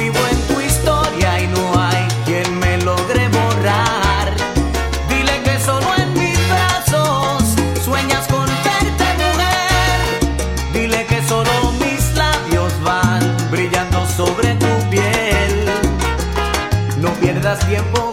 Vivo en tu historia y no hay quien me logre borrar. Dile que solo en mis brazos sueñas con verte mujer. Dile que solo mis labios van brillando sobre tu piel. No pierdas tiempo.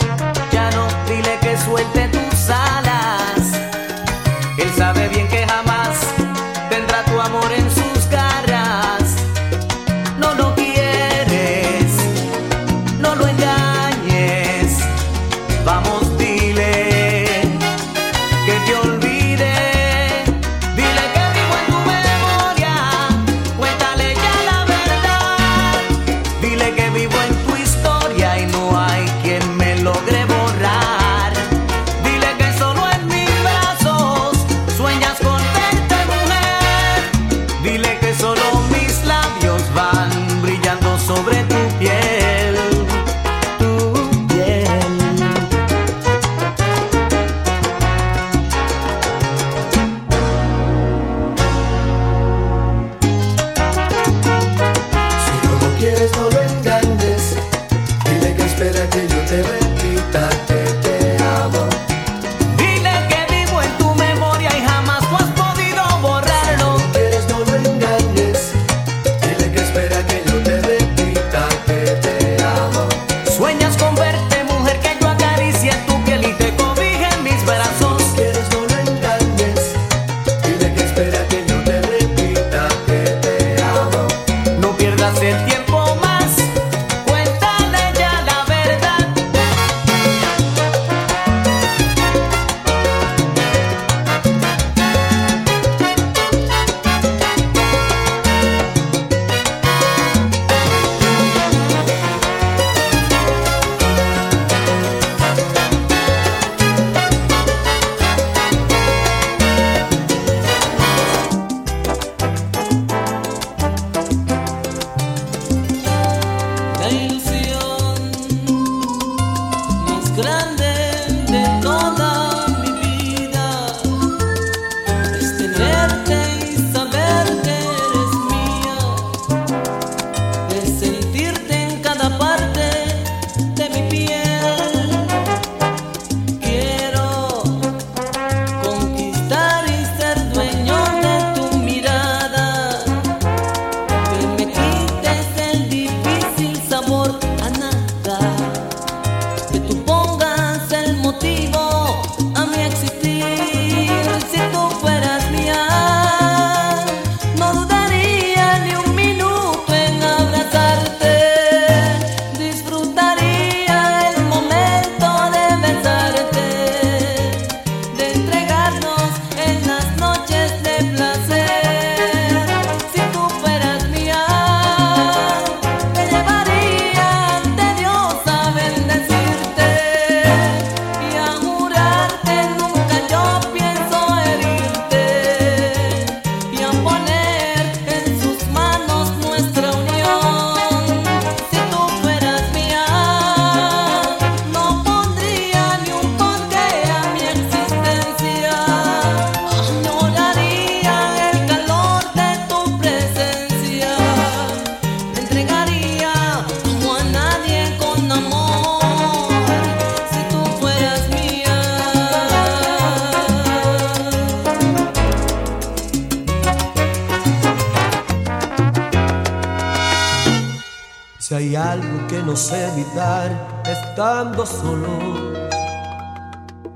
Si hay algo que no sé evitar estando solo,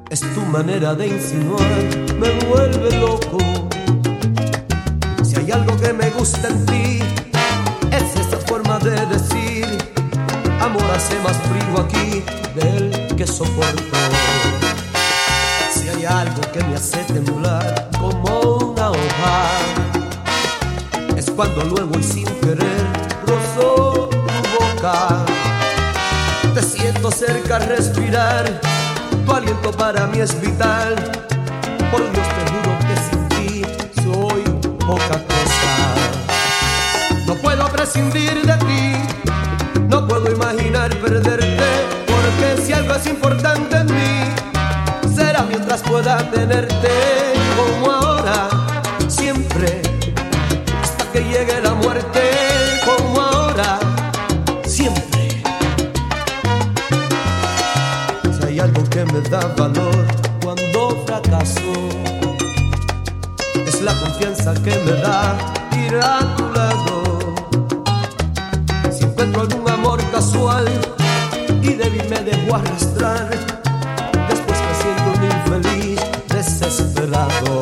es tu manera de insinuar, me vuelve loco. Si hay algo que me gusta en ti, es esa forma de decir, amor hace más frío aquí del que soporto. Si hay algo que me hace temblar como una hoja, es cuando luego y sin querer rozó te siento cerca respirar, tu aliento para mí es vital. Por Dios te juro que sin ti soy poca cosa. No puedo prescindir de ti, no puedo imaginar perderte, porque si algo es importante en mí, será mientras pueda tenerte como ahora, siempre, hasta que llegue la muerte, que me da valor cuando fracaso, es la confianza que me da ir a tu lado. Si encuentro algún amor casual y débil me dejo arrastrar, después me siento un infeliz desesperado.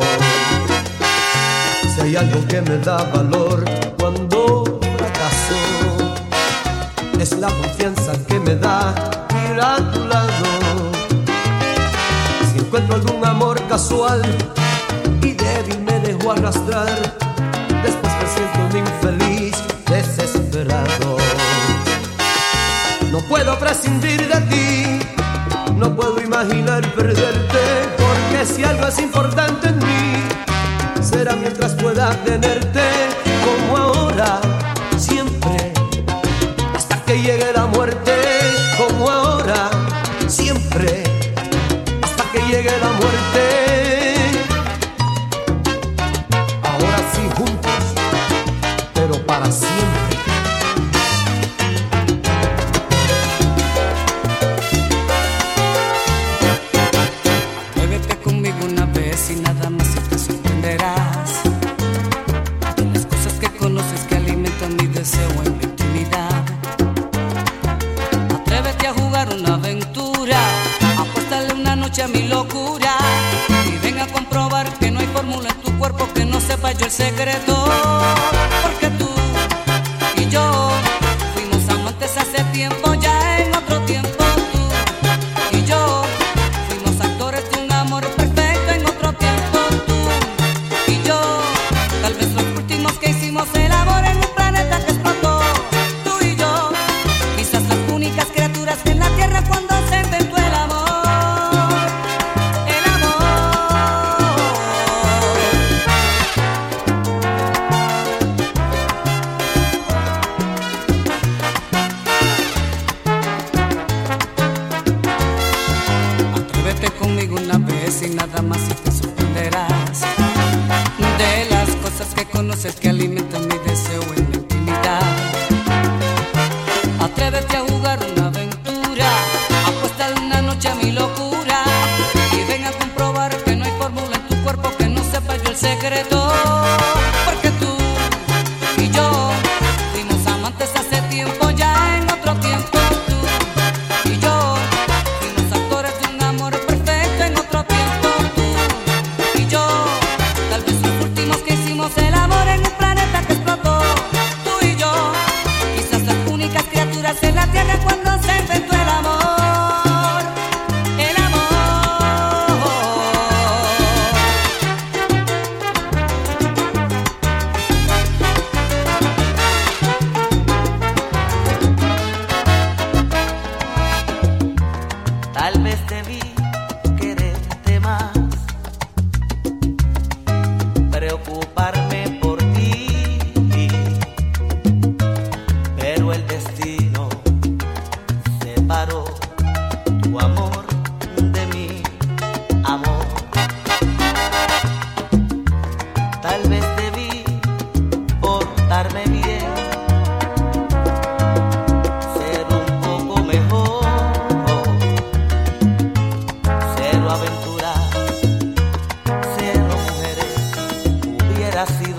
Si hay algo que me da valor cuando fracaso, es la confianza que me da ir a tu lado. Encuentro algún amor casual y débil me dejo arrastrar, después me siento un infeliz desesperado. No puedo prescindir de ti, no puedo imaginar perderte, porque si algo es importante en mí, será mientras pueda tenerte como ahora, secreto. la ciudad.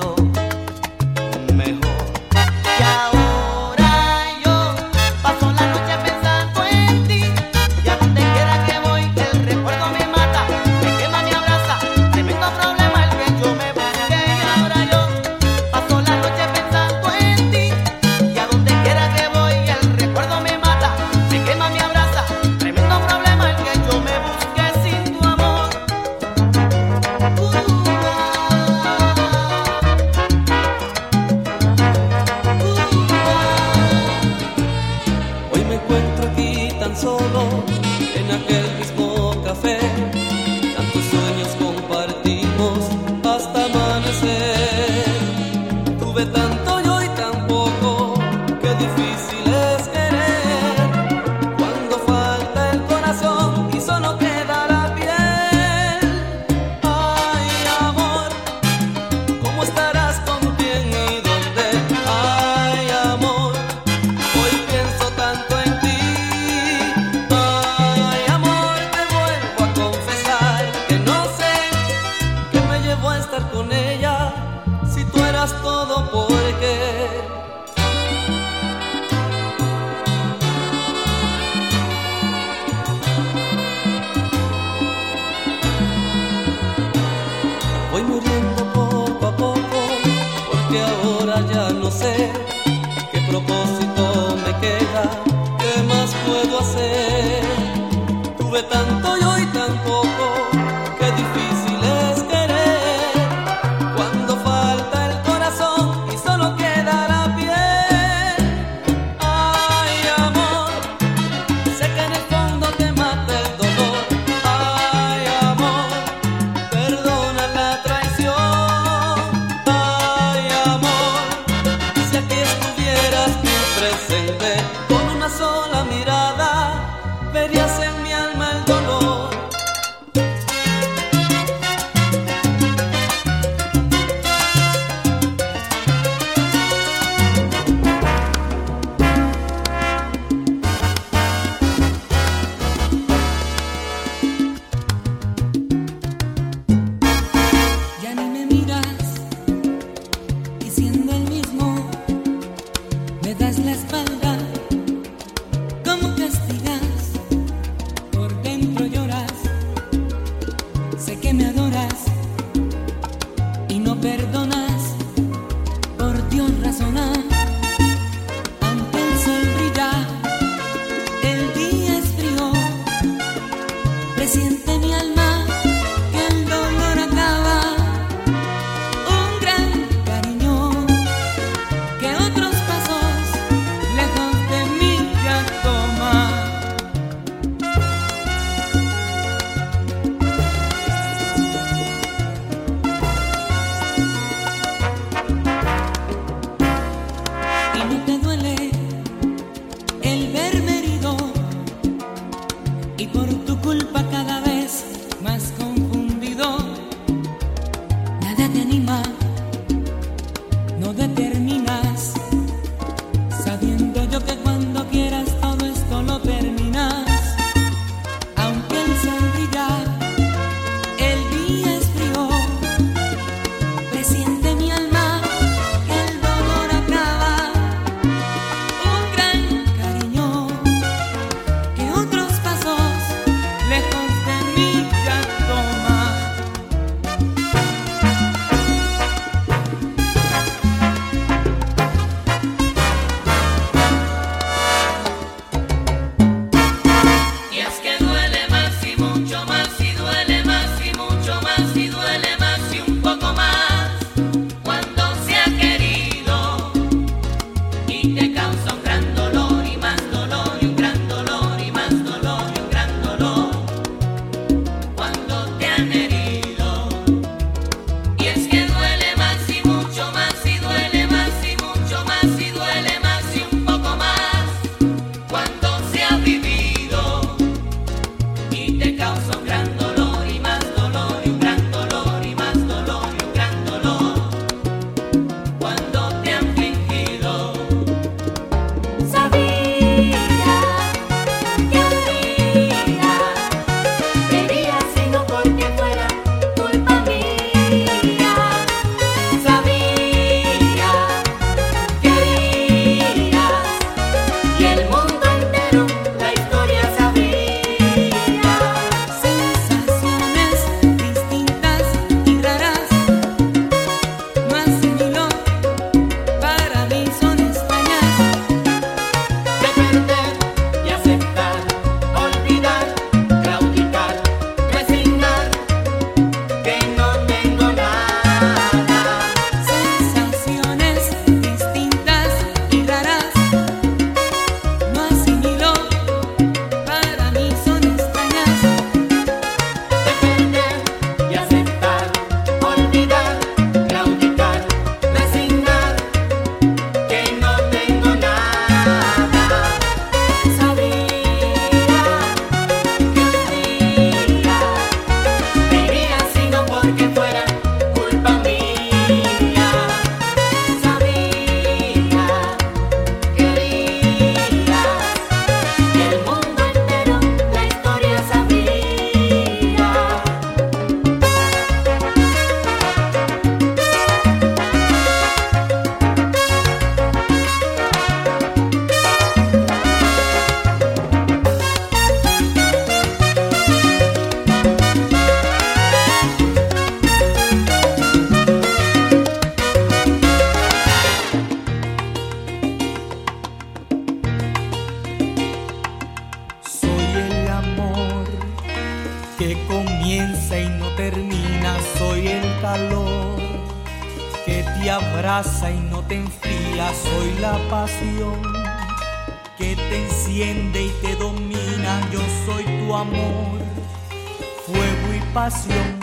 fuego y pasión.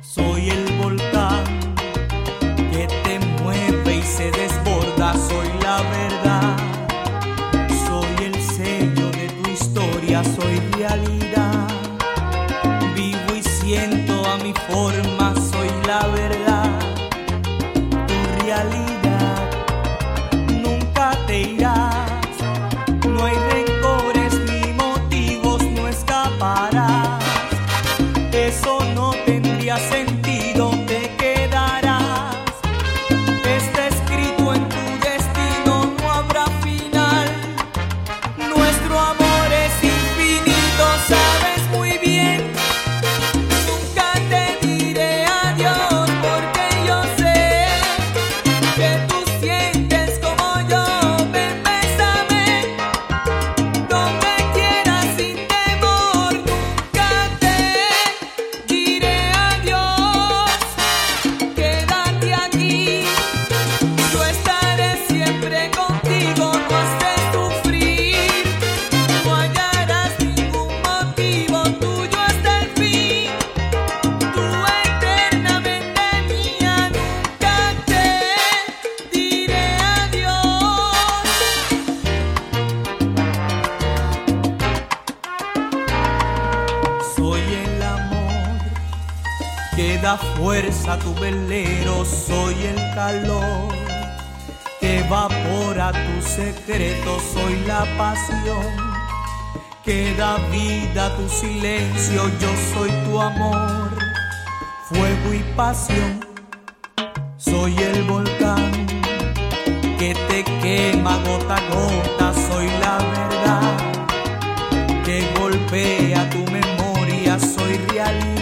Soy el volcán que te mueve y se desborda, soy la verdad. Soy el sello de tu historia, soy realidad. Vivo y siento a mi forma. secreto soy la pasión que da vida a tu silencio, yo soy tu amor, fuego y pasión, soy el volcán que te quema gota a gota, soy la verdad que golpea tu memoria, soy realidad.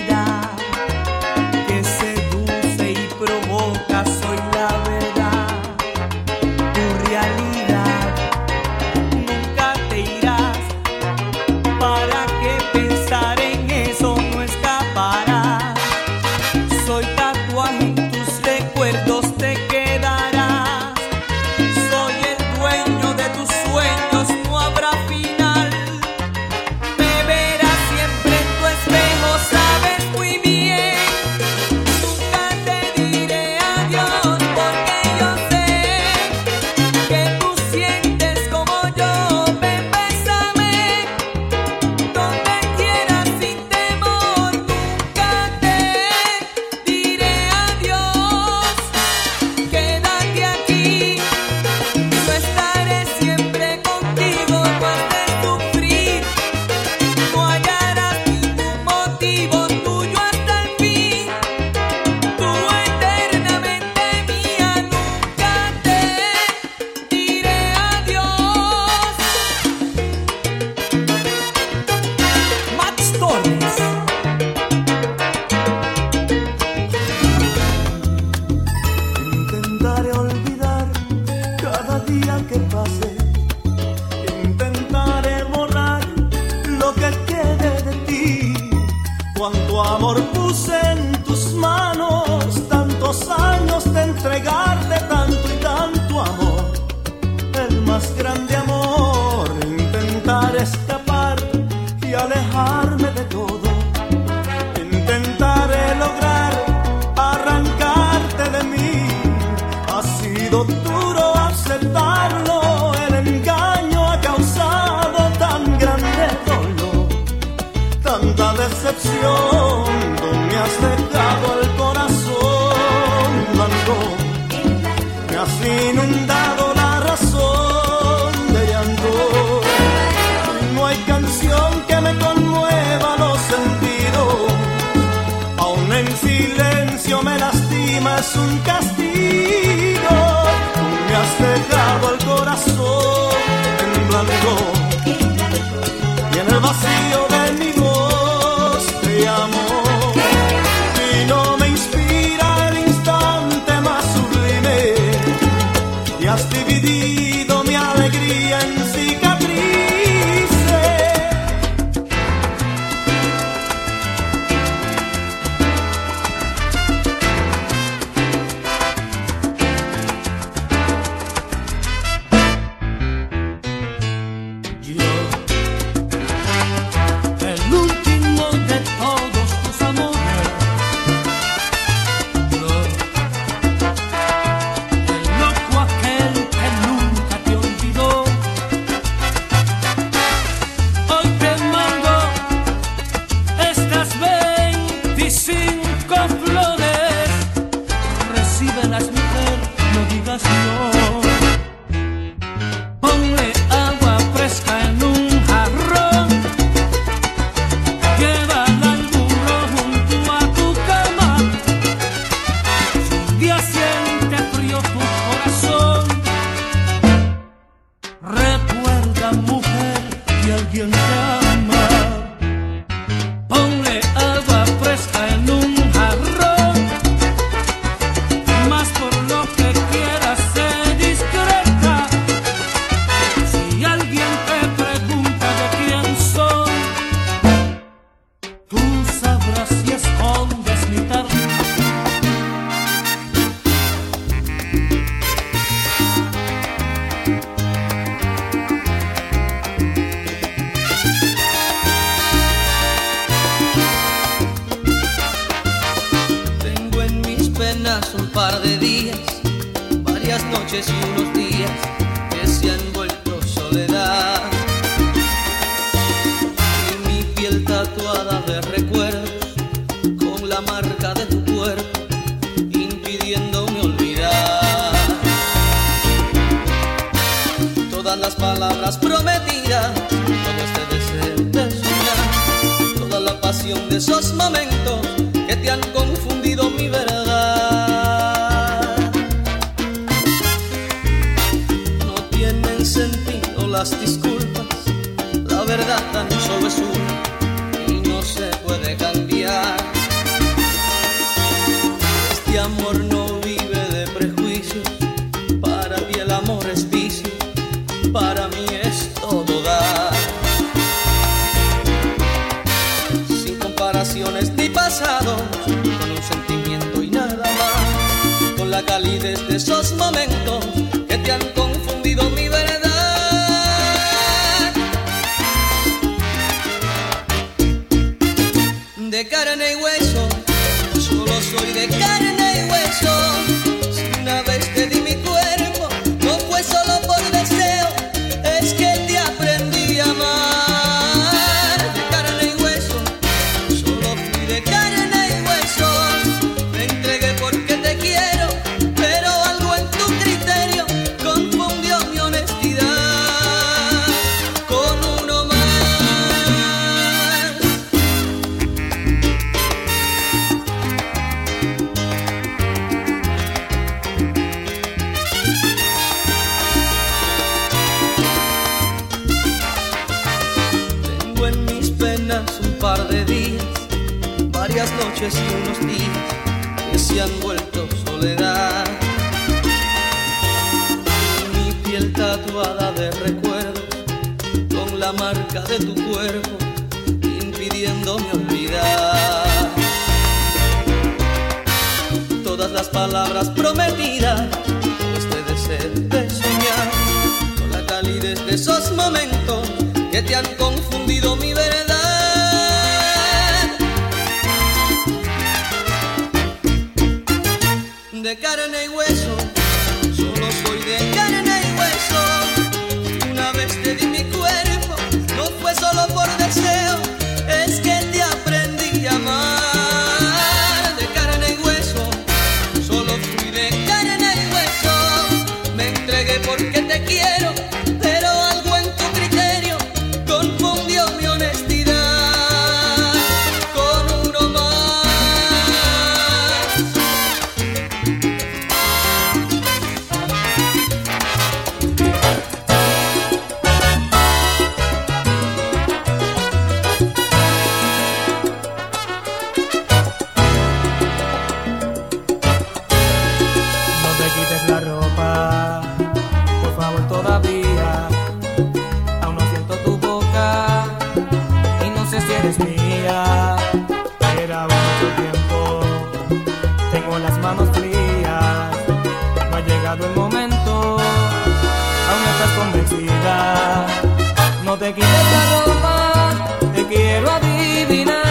castigo, tú me has dejado el corazón. las disculpas, la verdad tan solo es una y no se puede cambiar. Este amor no vive de prejuicios, para mí el amor es vicio, para mí es todo dar. Sin comparaciones ni pasados, con un sentimiento y nada más, con la calidez de esos momentos llegado el momento, aún no estás convencida. No te quites la ropa, te quiero adivinar.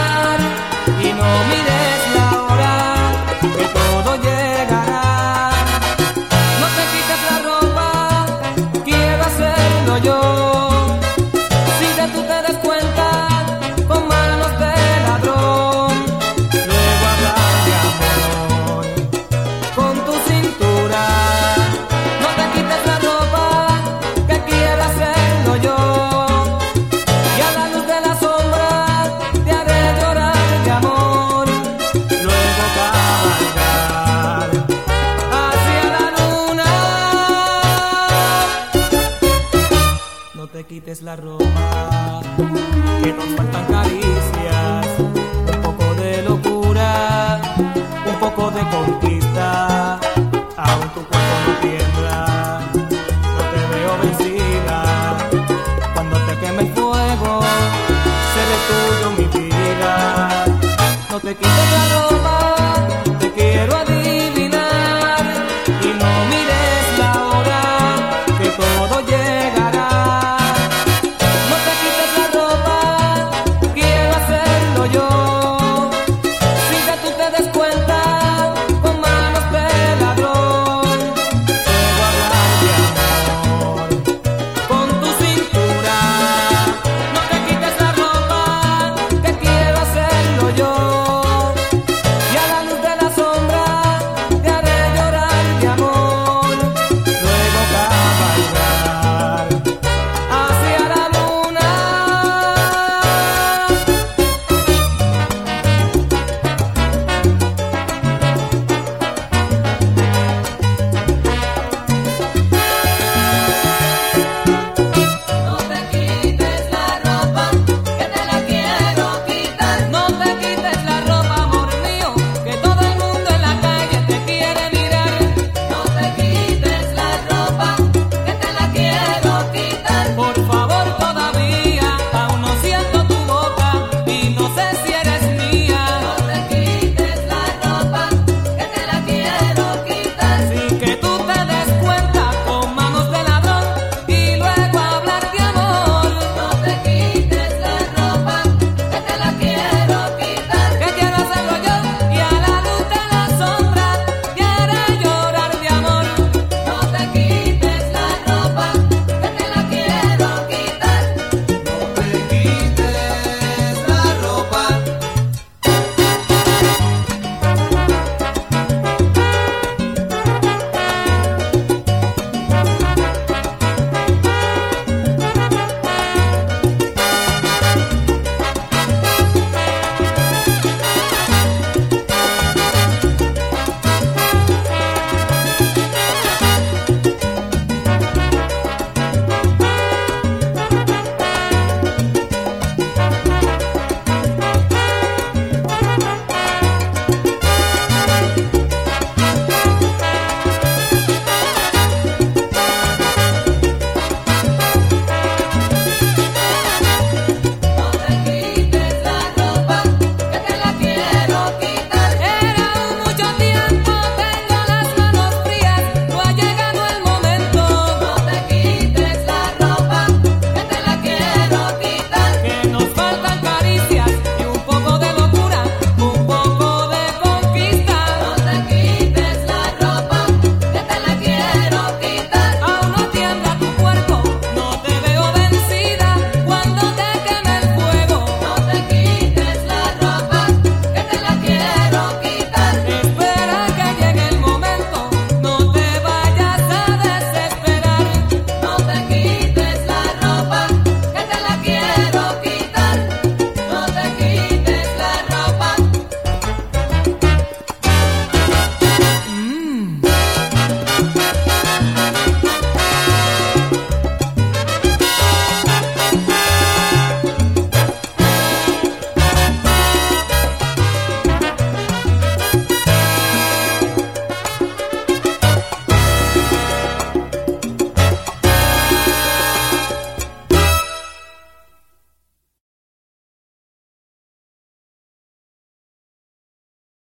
contigo.